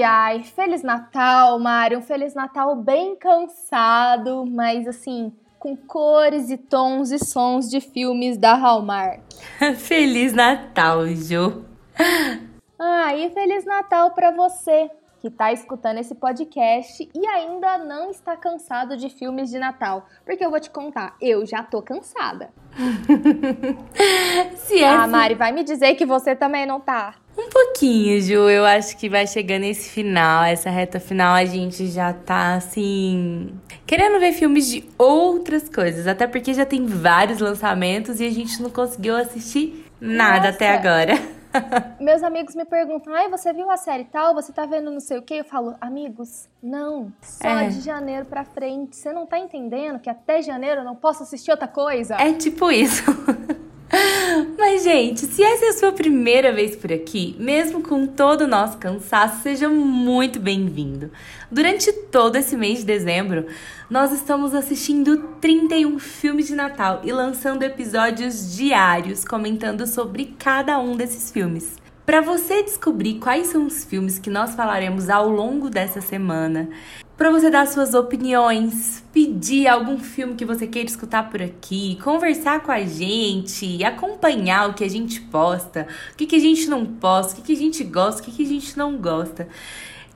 Ai, ai, Feliz Natal, Mário. Um Feliz Natal bem cansado, mas assim, com cores e tons e sons de filmes da Hallmark. Feliz Natal, Ju. Ah, e Feliz Natal para você que está escutando esse podcast e ainda não está cansado de filmes de Natal. Porque eu vou te contar, eu já tô cansada. Se é ah, Mari, vai me dizer que você também não tá. Um pouquinho, Ju. Eu acho que vai chegando esse final, essa reta final, a gente já tá assim. Querendo ver filmes de outras coisas. Até porque já tem vários lançamentos e a gente não conseguiu assistir nada Nossa. até agora. Meus amigos me perguntam: ai, você viu a série tal? Você tá vendo não sei o quê? Eu falo, amigos, não. Só é. de janeiro pra frente. Você não tá entendendo que até janeiro eu não posso assistir outra coisa? É tipo isso. Mas, gente, se essa é a sua primeira vez por aqui, mesmo com todo o nosso cansaço, seja muito bem-vindo. Durante todo esse mês de dezembro, nós estamos assistindo 31 filmes de Natal e lançando episódios diários comentando sobre cada um desses filmes. Para você descobrir quais são os filmes que nós falaremos ao longo dessa semana, para você dar suas opiniões, pedir algum filme que você queira escutar por aqui, conversar com a gente, acompanhar o que a gente posta, o que, que a gente não posta, o que, que a gente gosta, o que, que a gente não gosta.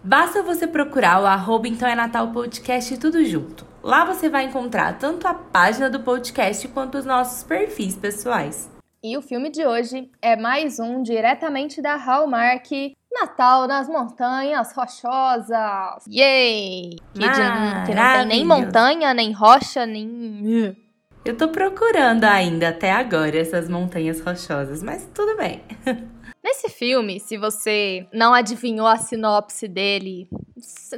Basta você procurar o arroba Então é Natal Podcast tudo junto. Lá você vai encontrar tanto a página do podcast quanto os nossos perfis pessoais. E o filme de hoje é mais um diretamente da Hallmark, Natal nas Montanhas Rochosas. Yay! Que, que não tem nem montanha, nem rocha, nem. Eu tô procurando ainda até agora essas montanhas rochosas, mas tudo bem. Nesse filme, se você não adivinhou a sinopse dele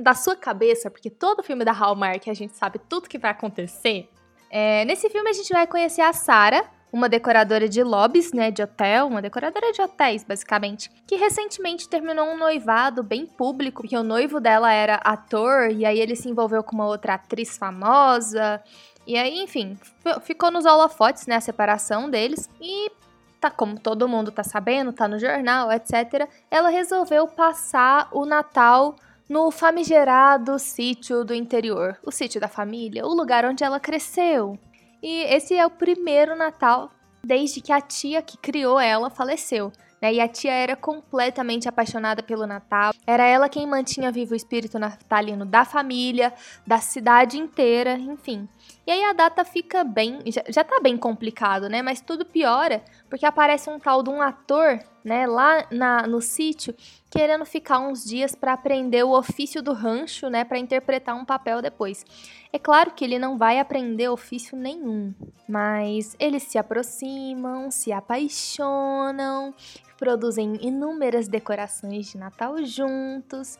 da sua cabeça, porque todo filme da Hallmark a gente sabe tudo que vai acontecer. É, nesse filme a gente vai conhecer a Sarah, uma decoradora de lobbies, né, de hotel, uma decoradora de hotéis, basicamente, que recentemente terminou um noivado bem público, porque o noivo dela era ator e aí ele se envolveu com uma outra atriz famosa. E aí, enfim, ficou nos holofotes, né, a separação deles e tá como todo mundo tá sabendo, tá no jornal, etc. Ela resolveu passar o Natal no famigerado sítio do interior, o sítio da família, o lugar onde ela cresceu. E esse é o primeiro Natal desde que a tia que criou ela faleceu. Né? E a tia era completamente apaixonada pelo Natal. Era ela quem mantinha vivo o espírito natalino da família, da cidade inteira, enfim. E aí a data fica bem. Já, já tá bem complicado, né? Mas tudo piora porque aparece um tal de um ator, né, lá na, no sítio, querendo ficar uns dias para aprender o ofício do rancho, né, para interpretar um papel depois. É claro que ele não vai aprender ofício nenhum, mas eles se aproximam, se apaixonam, produzem inúmeras decorações de Natal juntos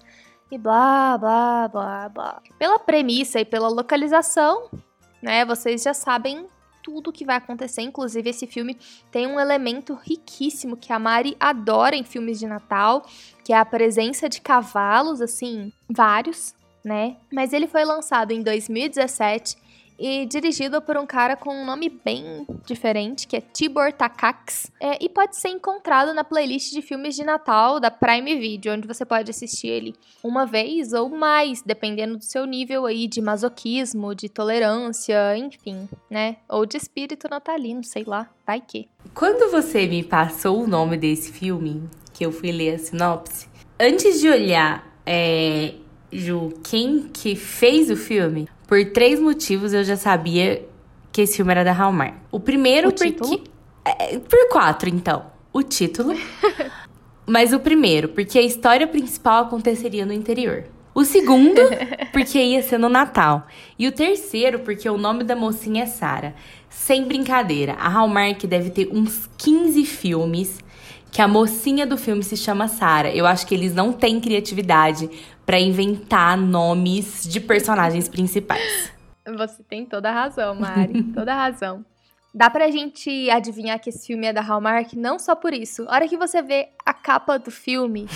e blá blá blá blá. Pela premissa e pela localização, né? Vocês já sabem tudo que vai acontecer. Inclusive, esse filme tem um elemento riquíssimo que a Mari adora em filmes de Natal, que é a presença de cavalos, assim, vários, né? Mas ele foi lançado em 2017 e dirigido por um cara com um nome bem diferente, que é Tibor Takacs, é, e pode ser encontrado na playlist de filmes de Natal da Prime Video, onde você pode assistir ele uma vez ou mais, dependendo do seu nível aí de masoquismo, de tolerância, enfim, né? Ou de espírito natalino, sei lá, vai que. Quando você me passou o nome desse filme, que eu fui ler a sinopse, antes de olhar é, Ju, quem que fez o filme, por três motivos eu já sabia que esse filme era da Hallmark. O primeiro, o porque. É, por quatro, então. O título. mas o primeiro, porque a história principal aconteceria no interior. O segundo, porque ia ser no Natal. E o terceiro, porque o nome da mocinha é Sara. Sem brincadeira, a Hallmark deve ter uns 15 filmes que a mocinha do filme se chama Sara. Eu acho que eles não têm criatividade para inventar nomes de personagens principais. Você tem toda a razão, Mari, toda a razão. Dá pra gente adivinhar que esse filme é da Hallmark não só por isso. A hora que você vê a capa do filme,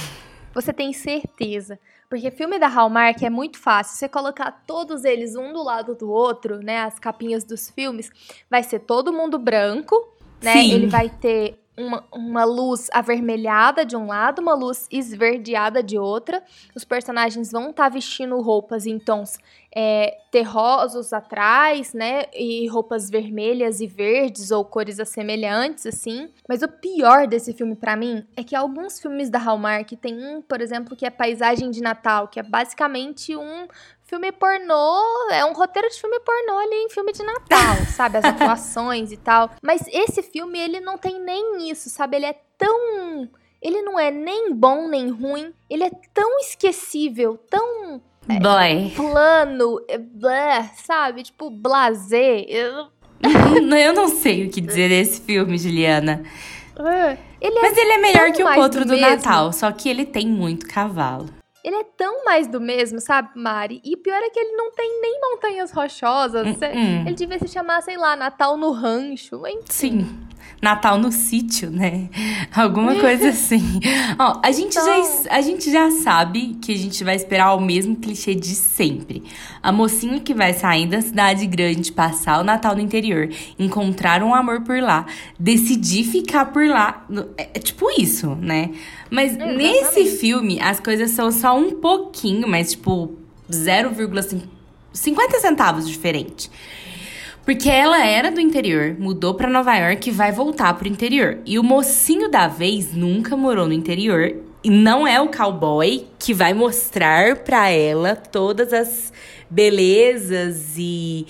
você tem certeza. Porque filme da Hallmark é muito fácil. Você colocar todos eles um do lado do outro, né? As capinhas dos filmes, vai ser todo mundo branco, né? Sim. Ele vai ter uma, uma luz avermelhada de um lado, uma luz esverdeada de outra. Os personagens vão estar tá vestindo roupas em tons é, terrosos atrás, né? E roupas vermelhas e verdes ou cores assemelhantes, assim. Mas o pior desse filme para mim é que alguns filmes da Hallmark tem um, por exemplo, que é Paisagem de Natal, que é basicamente um filme pornô, é um roteiro de filme pornô ali em filme de Natal, sabe? As atuações e tal. Mas esse filme, ele não tem nem isso, sabe? Ele é tão. Ele não é nem bom nem ruim. Ele é tão esquecível, tão. É, plano, é, blé, sabe? Tipo, blazer. Eu... eu não sei o que dizer desse filme, Juliana. É. Ele Mas ele é melhor que o outro do, do Natal, só que ele tem muito cavalo. Ele é tão mais do mesmo, sabe, Mari? E o pior é que ele não tem nem montanhas rochosas. Uh -uh. Ele devia se chamar, sei lá, Natal no Rancho. Enfim. Sim. Natal no sítio, né? Alguma coisa assim. Ó, a gente, então... já, a gente já sabe que a gente vai esperar o mesmo clichê de sempre. A mocinha que vai sair da cidade grande, passar o Natal no interior, encontrar um amor por lá, decidir ficar por lá. É, é tipo isso, né? Mas Exatamente. nesse filme, as coisas são só um pouquinho, mas tipo 0,50 centavos diferente. Porque ela era do interior, mudou para Nova York e vai voltar pro interior. E o mocinho da vez nunca morou no interior e não é o cowboy que vai mostrar para ela todas as belezas e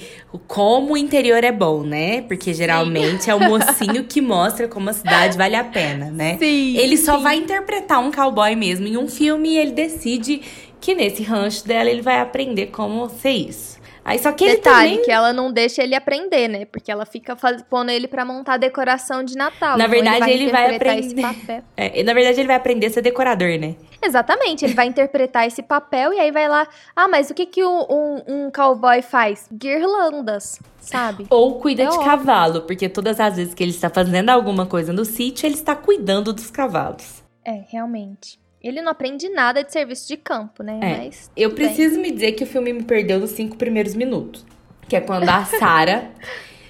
como o interior é bom, né? Porque geralmente sim. é o mocinho que mostra como a cidade vale a pena, né? Sim. Ele só sim. vai interpretar um cowboy mesmo em um filme e ele decide que nesse rancho dela ele vai aprender como ser isso. Aí só que Detalhe, ele também... que ela não deixa ele aprender, né? Porque ela fica faz... pondo ele para montar a decoração de Natal. Na então verdade, ele vai, ele vai aprender. É, na verdade, ele vai aprender a ser decorador, né? Exatamente, ele vai interpretar esse papel e aí vai lá. Ah, mas o que, que um, um, um cowboy faz? Guirlandas, sabe? Ou cuida é de óbvio. cavalo, porque todas as vezes que ele está fazendo alguma coisa no sítio, ele está cuidando dos cavalos. É, realmente. Ele não aprende nada de serviço de campo, né? É. Mas, eu preciso bem. me dizer que o filme me perdeu nos cinco primeiros minutos. Que é quando a Sarah,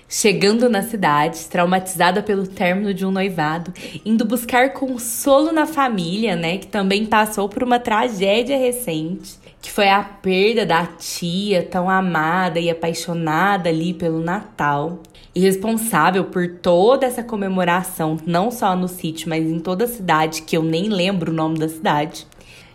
chegando na cidade, traumatizada pelo término de um noivado, indo buscar consolo na família, né? Que também passou por uma tragédia recente. Que foi a perda da tia tão amada e apaixonada ali pelo Natal e responsável por toda essa comemoração, não só no sítio, mas em toda a cidade, que eu nem lembro o nome da cidade,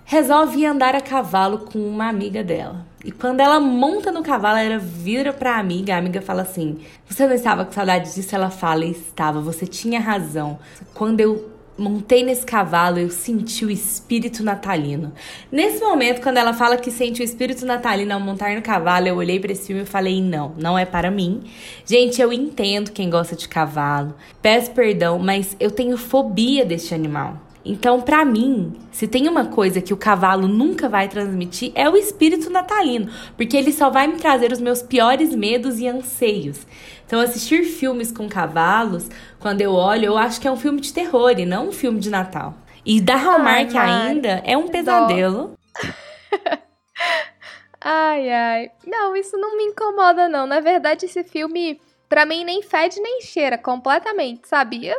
resolve andar a cavalo com uma amiga dela. E quando ela monta no cavalo, ela vira pra amiga, a amiga fala assim: Você não estava com saudade disso? Ela fala: Estava, você tinha razão. Quando eu montei nesse cavalo, eu senti o espírito natalino. Nesse momento, quando ela fala que sente o espírito natalino ao montar no cavalo, eu olhei para esse filme e falei: não, não é para mim. Gente, eu entendo quem gosta de cavalo, peço perdão, mas eu tenho fobia deste animal. Então, para mim, se tem uma coisa que o cavalo nunca vai transmitir é o espírito natalino, porque ele só vai me trazer os meus piores medos e anseios. Então, assistir filmes com cavalos, quando eu olho, eu acho que é um filme de terror e não um filme de Natal. E da Hallmark ai, ainda é um pesadelo. ai, ai. Não, isso não me incomoda, não. Na verdade, esse filme Pra mim, nem fede nem cheira completamente, sabe?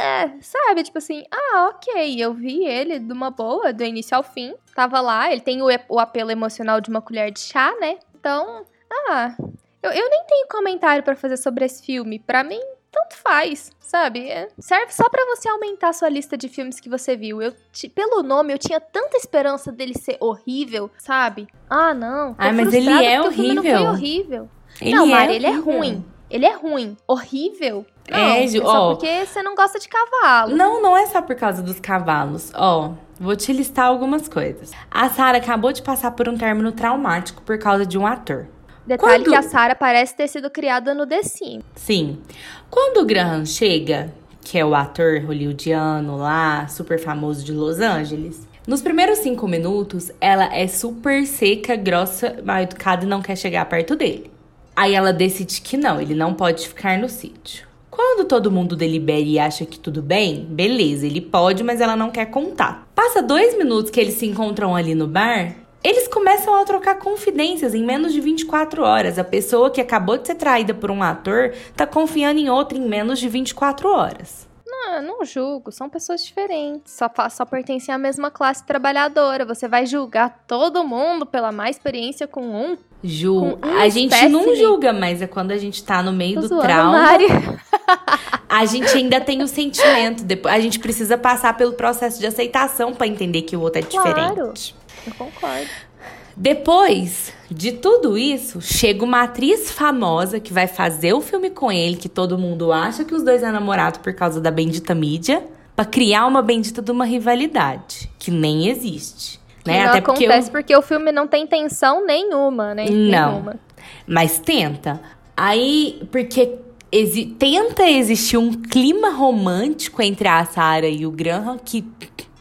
É, sabe? Tipo assim, ah, ok, eu vi ele de uma boa, do início ao fim. Tava lá, ele tem o, o apelo emocional de uma colher de chá, né? Então, ah, eu, eu nem tenho comentário para fazer sobre esse filme. Pra mim, tanto faz, sabe? É, serve só para você aumentar a sua lista de filmes que você viu. Eu, pelo nome, eu tinha tanta esperança dele ser horrível, sabe? Ah, não. Ah, mas ele é horrível. não foi horrível. Ele não, Mari, é ele é ruim. Ele é ruim. Horrível? Não, é, é só ó, porque você não gosta de cavalo. Não, não é só por causa dos cavalos. Ó, vou te listar algumas coisas. A Sarah acabou de passar por um término traumático por causa de um ator. Detalhe Quando... que a Sarah parece ter sido criada no The Sims. Sim. Quando o Graham chega, que é o ator hollywoodiano lá, super famoso de Los Angeles, nos primeiros cinco minutos, ela é super seca, grossa, mal educada e não quer chegar perto dele. Aí ela decide que não, ele não pode ficar no sítio. Quando todo mundo delibera e acha que tudo bem, beleza, ele pode, mas ela não quer contar. Passa dois minutos que eles se encontram ali no bar, eles começam a trocar confidências em menos de 24 horas. A pessoa que acabou de ser traída por um ator tá confiando em outra em menos de 24 horas. Ah, não julgo, são pessoas diferentes. Só, só pertencem à mesma classe trabalhadora. Você vai julgar todo mundo pela má experiência com um? Ju, Com um a gente espécime. não julga, mas é quando a gente tá no meio Tô do zoando, trauma. Mari. A gente ainda tem o sentimento. Depois, a gente precisa passar pelo processo de aceitação pra entender que o outro é Claro. diferente. Eu concordo. Depois de tudo isso, chega uma atriz famosa que vai fazer o filme com ele, que todo mundo acha que os dois é namorado por causa da bendita mídia, pra criar uma bendita de uma rivalidade que nem existe. Que Né? não Até porque acontece o- porque o filme não tem intenção nenhuma, né? Não. Nenhuma. Mas tenta. Aí, porque exi- tenta existir um clima romântico entre a Sarah e o Graham, que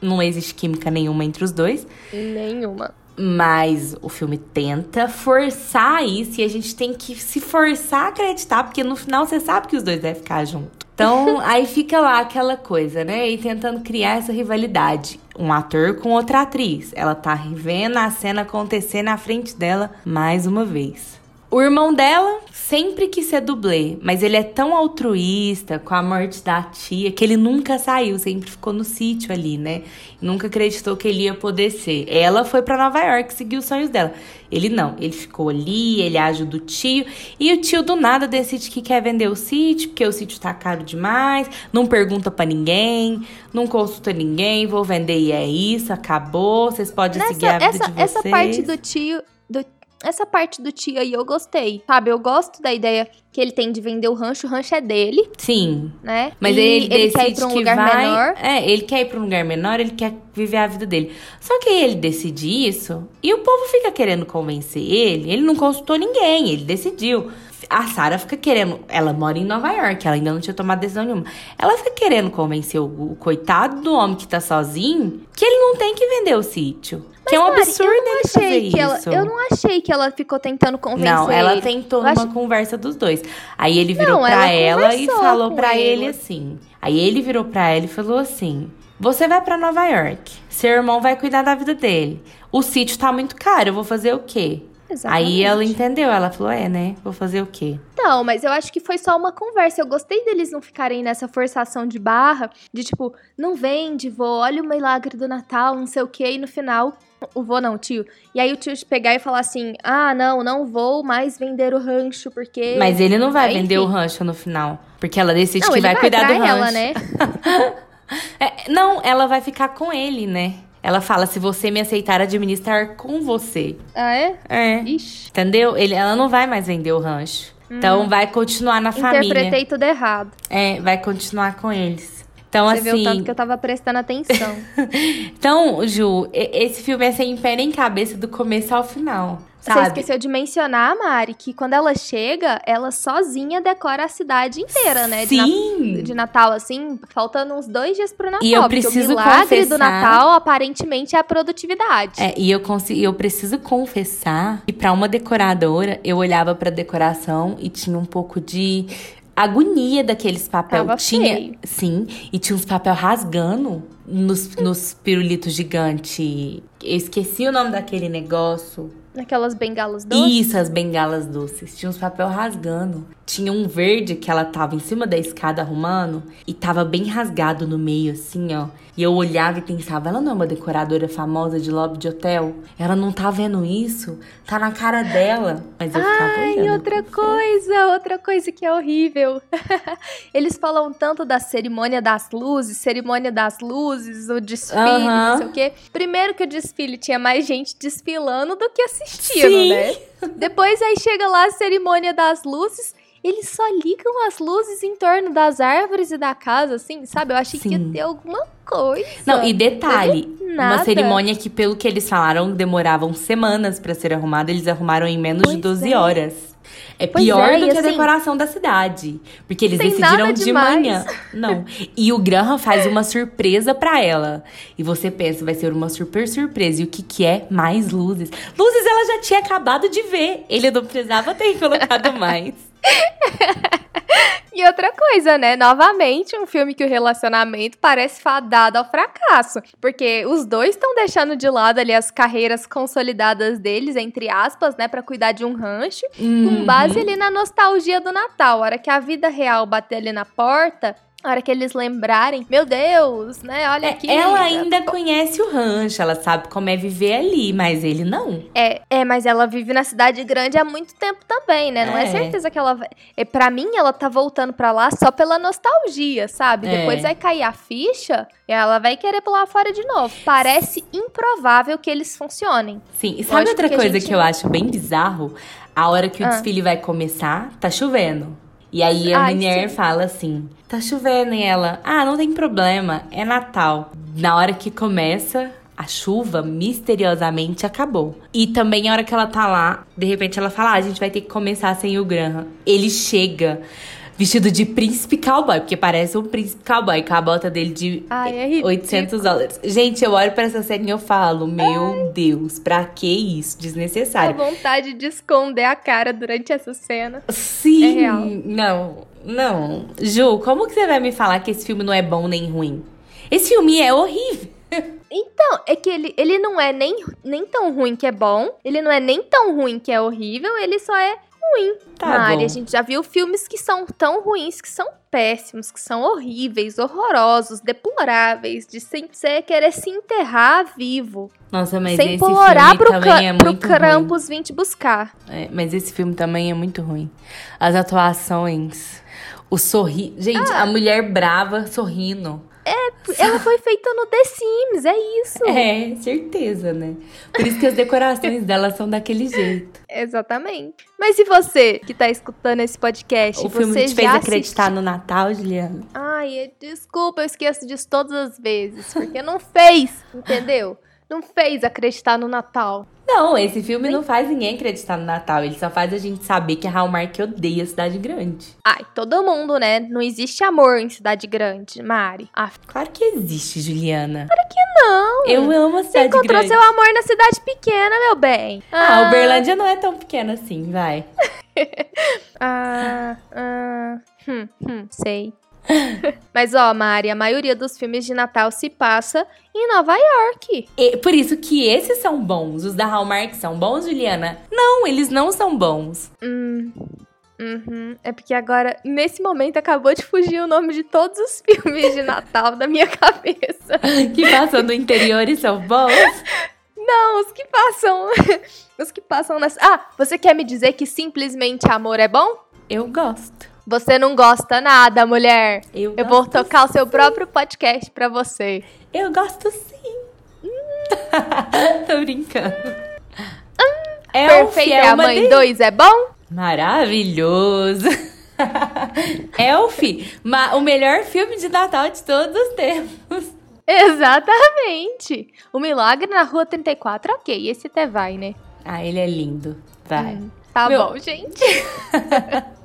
não existe química nenhuma entre os dois. Nenhuma. Mas o filme tenta forçar isso e a gente tem que se forçar a acreditar, porque no final você sabe que os dois devem ficar juntos. Então, aí fica lá aquela coisa, né? E tentando criar essa rivalidade. Um ator com outra atriz. Ela tá revendo a cena acontecer na frente dela mais uma vez. O irmão dela sempre quis ser dublê, mas ele é tão altruísta com a morte da tia que ele nunca saiu, sempre ficou no sítio ali, né? Nunca acreditou que ele ia poder ser. Ela foi pra Nova York seguir os sonhos dela. Ele não, ele ficou ali, ele ajuda o tio, e o tio do nada decide que quer vender o sítio, porque o sítio tá caro demais, não pergunta pra ninguém, não consulta ninguém, vou vender e é isso, acabou, vocês podem seguir a Nessa, vida essa, de vocês. essa parte do tio. do- essa parte do tio aí eu gostei. Sabe, eu gosto da ideia que ele tem de vender o rancho. O rancho é dele, Sim, né? Mas E ele, decide quer ir pra um lugar vai. menor. É, ele quer ir pra um lugar menor, ele quer viver a vida dele. Só que ele decide isso e o povo fica querendo convencer ele. Ele não consultou ninguém, ele decidiu. A Sarah fica querendo. Ela mora em Nova York, ela ainda não tinha tomado decisão nenhuma. Ela fica querendo convencer o, o coitado do homem que tá sozinho que ele não tem que vender o sítio. que é um Mari, absurdo eu não ele achei que ela, isso. Eu não achei que ela ficou tentando convencer Não, ela ele. tentou Eu numa acho- conversa dos dois. Aí ele virou Não, pra ela ela e falou pra ele ele. assim. Aí ele virou pra ela e falou assim: Você vai pra Nova York. Seu irmão vai cuidar da vida dele. O sítio tá muito caro, eu vou fazer o quê? Aí ela Exatamente. entendeu, ela falou: É, né? Vou fazer o quê? Não, mas eu acho que foi só uma conversa. Eu gostei deles não ficarem nessa forçação de barra, de tipo, não vende, vô, olha o milagre do Natal, não sei o quê, e no final. O vô não, o tio. E aí o tio pegar e falar assim: ah, não, não vou mais vender o rancho, porque. Mas ele não vai Enfim. vender o rancho no final. Porque ela decide não, que ele vai, cuidar do rancho. ela, né? É, não, ela vai ficar com ele, né? Ela fala: se você me aceitar administrar com você. Ah, é? É. Ixi. Entendeu? Ele, ela não vai mais vender o rancho. Então vai continuar na família. Interpretei tudo errado. É, vai continuar com eles. Então, Você vê o tanto assim. que eu tava prestando atenção. Então, Ju, esse filme é sem pé nem cabeça do começo ao final. Você Sabe? esqueceu de mencionar, Mari, que quando ela chega, ela sozinha decora a cidade inteira, né? De, Na- Sim. de Natal, assim, faltando uns dois dias pro Natal. E eu preciso o milagre confessar- do Natal, aparentemente, é a produtividade. É, e eu, eu preciso confessar que pra uma decoradora, eu olhava pra decoração e tinha um pouco de agonia daqueles papel. Tava tinha, feio. sim, e tinha uns papel rasgando nos, nos pirulitos gigante. Eu esqueci o nome daquele negócio. Naquelas bengalas doces. Isso, as bengalas doces. Tinha uns papel rasgando. Tinha um verde que ela tava em cima da escada arrumando e tava bem rasgado no meio, assim, ó. E eu olhava e pensava, ela não é uma decoradora famosa de lobby de hotel? Ela não tá vendo isso? Tá na cara dela. Mas eu ficava Ai, olhando. outra coisa, outra coisa que é horrível. Eles falam tanto da cerimônia das luzes, cerimônia das luzes, o desfile, não sei o quê. Primeiro que o desfile tinha mais gente desfilando do que assistindo, Sim. né? Depois aí chega lá a cerimônia das luzes, eles só ligam as luzes em torno das árvores e da casa, assim, sabe? Eu achei que ia Sim. ter alguma coisa. Não, e detalhe, uma cerimônia que, pelo que eles falaram, demoravam semanas pra ser arrumada, eles arrumaram em menos de Pois 12 é. horas. É Pois pior é, do que a assim, decoração da cidade. Porque eles decidiram de demais. manhã. Não. E o Graham faz uma surpresa pra ela. E você pensa, vai ser uma super surpresa. E o que que é? Mais luzes. Luzes ela já tinha acabado de ver. Ele não precisava ter colocado mais. E outra coisa, né? Novamente, um filme que o relacionamento parece fadado ao fracasso. Porque os dois estão deixando de lado ali as carreiras consolidadas deles, entre aspas, né? Pra cuidar de um rancho. Uhum. Com base ali na nostalgia do Natal. A hora que a vida real bater ali na porta, A hora que eles lembrarem, meu Deus, né? Olha É, aqui. ela ainda conhece o rancho, ela sabe como é viver ali, mas ele não. É, é, mas ela vive na cidade grande há muito tempo também, né? Não é, É. certeza que ela vai. É, pra mim, ela tá voltando pra lá só pela nostalgia, sabe? É. Depois vai cair a ficha e ela vai querer pular fora de novo. Parece improvável que eles funcionem. Sim, e sabe Lógico outra que coisa gente- que eu acho bem bizarro? A hora que o Ah. desfile vai começar, tá chovendo. E aí a Ai, mulher sim. fala assim: tá chovendo, e ela, ah, não tem problema, é Natal. Na hora que começa. A chuva misteriosamente acabou. E também a hora que ela tá lá, de repente ela fala: ah, a gente vai ter que começar sem o Graham. Ele chega vestido de príncipe cowboy, porque parece um príncipe cowboy, com a bota dele de Ai, é ridículo. 800 dólares. Gente, eu olho pra essa cena e eu falo: Meu Deus, pra que isso? A Desnecessário. vontade de esconder a cara durante essa cena. Sim, É real. não, não. Ju, como que você vai me falar que esse filme não é bom nem ruim? Esse filme é horrível. Então, é que ele, ele não é nem, nem tão ruim que é bom, ele não é nem tão ruim que é horrível, ele só é ruim. Tá Mari, bom. a gente já viu filmes que são tão ruins, que são péssimos, que são horríveis, horrorosos, deploráveis, de sem você querer se enterrar vivo. Nossa, mas sem esse filme pro, também é pro muito ruim. Krampus vir te buscar. É, mas esse filme também é muito ruim. As atuações, o sorri... Gente, Ah. a mulher brava sorrindo. Ela foi feita no The Sims, é isso. É, certeza, né? Por isso que as decorações dela são daquele jeito. Exatamente. Mas e você que tá escutando esse podcast? O filme te fez acreditar no Natal, Juliana? Ai, desculpa, eu esqueço disso todas as vezes. Porque não fez, entendeu? Não fez acreditar no Natal. Não, esse filme não faz ninguém acreditar no Natal. Ele só faz a gente saber que a Hallmark odeia a cidade grande. Ai, todo mundo, né? Não existe amor em cidade grande, Mari. Ah, Claro que existe, Juliana. não. Eu amo a Você cidade encontrou grande. seu amor na cidade pequena, meu bem. Ah, Uberlândia não é tão pequena assim, vai. Ah, ah, hum, hum, sei. Mas ó, Mari, a maioria dos filmes de Natal se passa em Nova York. E por isso que esses são bons. Os da Hallmark são bons, Juliana? Não, eles não são bons. Hum. Uhum. É porque agora, nesse momento, acabou de fugir o nome de todos os filmes de Natal da minha cabeça. Que passam no interior e são bons. Não, os que passam. Os que passam nas. Ah, você quer me dizer que simplesmente amor é bom? Eu gosto. Você não gosta nada, mulher. Eu, Eu vou tocar o seu sim. próprio podcast pra você. Eu gosto sim. Tô brincando. Elf Perfeita é é a Mãe delícia. 2 é bom? Maravilhoso! Elf, ma- o melhor filme de Natal de todos os tempos. Exatamente. O Milagre na Rua 34, ok. Esse até vai, né? Ah, ele é lindo. Vai. Tá Meu- bom, gente.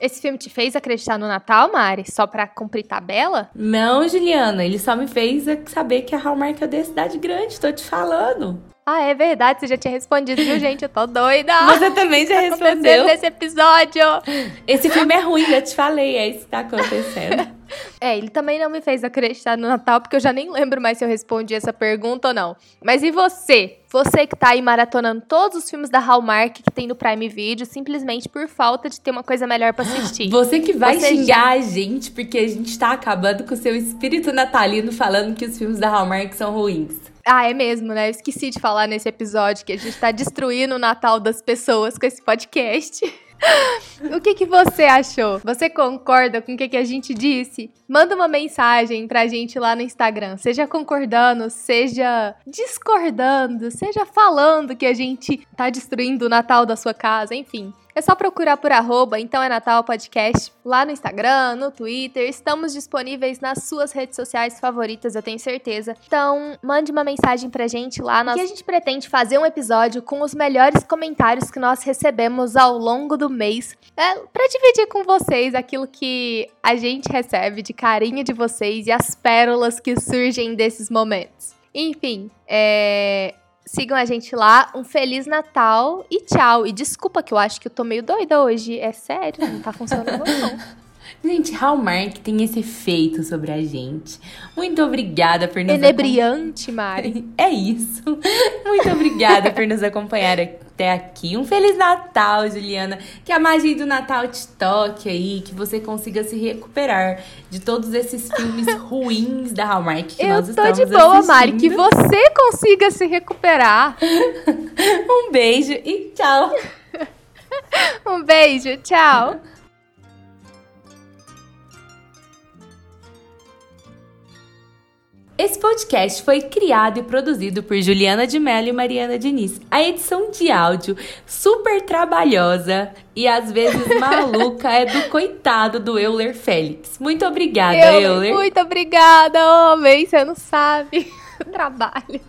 Esse filme te fez acreditar no Natal, Mari? Só pra cumprir tabela? Não, Juliana, ele só me fez saber que a Hallmark é da cidade grande, tô te falando. Ah, é verdade, você já tinha respondido, viu, gente? Eu tô doida. Você também já Tá respondeu. nesse episódio. Esse filme é ruim, já te falei, é isso que tá acontecendo. É, ele também não me fez acreditar no Natal, porque eu já nem lembro mais se eu respondi essa pergunta ou não. Mas e você? Você que tá aí maratonando todos os filmes da Hallmark que tem no Prime Video, simplesmente por falta de ter uma coisa melhor pra assistir. Você que vai Você xingar a gente porque a gente tá acabando com o seu espírito natalino falando que os filmes da Hallmark são ruins. Ah, é mesmo, né? Eu esqueci de falar nesse episódio que a gente tá destruindo o Natal das pessoas com esse podcast. o que, que você achou? Você concorda com o que, que a gente disse? Manda uma mensagem pra gente lá no Instagram, seja concordando, seja discordando, seja falando que a gente tá destruindo o Natal da sua casa, enfim. É só procurar por arroba, então é Natal Podcast, lá no Instagram, no Twitter. Estamos disponíveis nas suas redes sociais favoritas, eu tenho certeza. Então, mande uma mensagem pra gente lá. Nós... E a gente pretende fazer um episódio com os melhores comentários que nós recebemos ao longo do mês. É, pra dividir com vocês aquilo que a gente recebe de carinho de vocês e as pérolas que surgem desses momentos. Enfim, é... Sigam a gente lá. Um Feliz Natal e tchau. E desculpa que eu acho que eu tô meio doida hoje. É sério, não tá funcionando não. Gente, Hallmark tem esse efeito sobre a gente. Muito obrigada por nos Enebriante, Mari. É isso. Muito obrigada por nos acompanhar até aqui. Um Feliz Natal, Juliana. Que a magia do Natal te toque aí, que você consiga se recuperar de todos esses filmes ruins da Hallmark que Eu nós tô estamos de boa, assistindo. Mari. Que você consiga se recuperar. Um beijo e tchau. Um beijo, tchau. Esse podcast foi criado e produzido por Juliana de Mello e Mariana Diniz. A edição de áudio super trabalhosa e às vezes maluca é do coitado do Euler Félix. Muito obrigada, Eu, Euler. muito obrigada, homem. Você não sabe trabalho.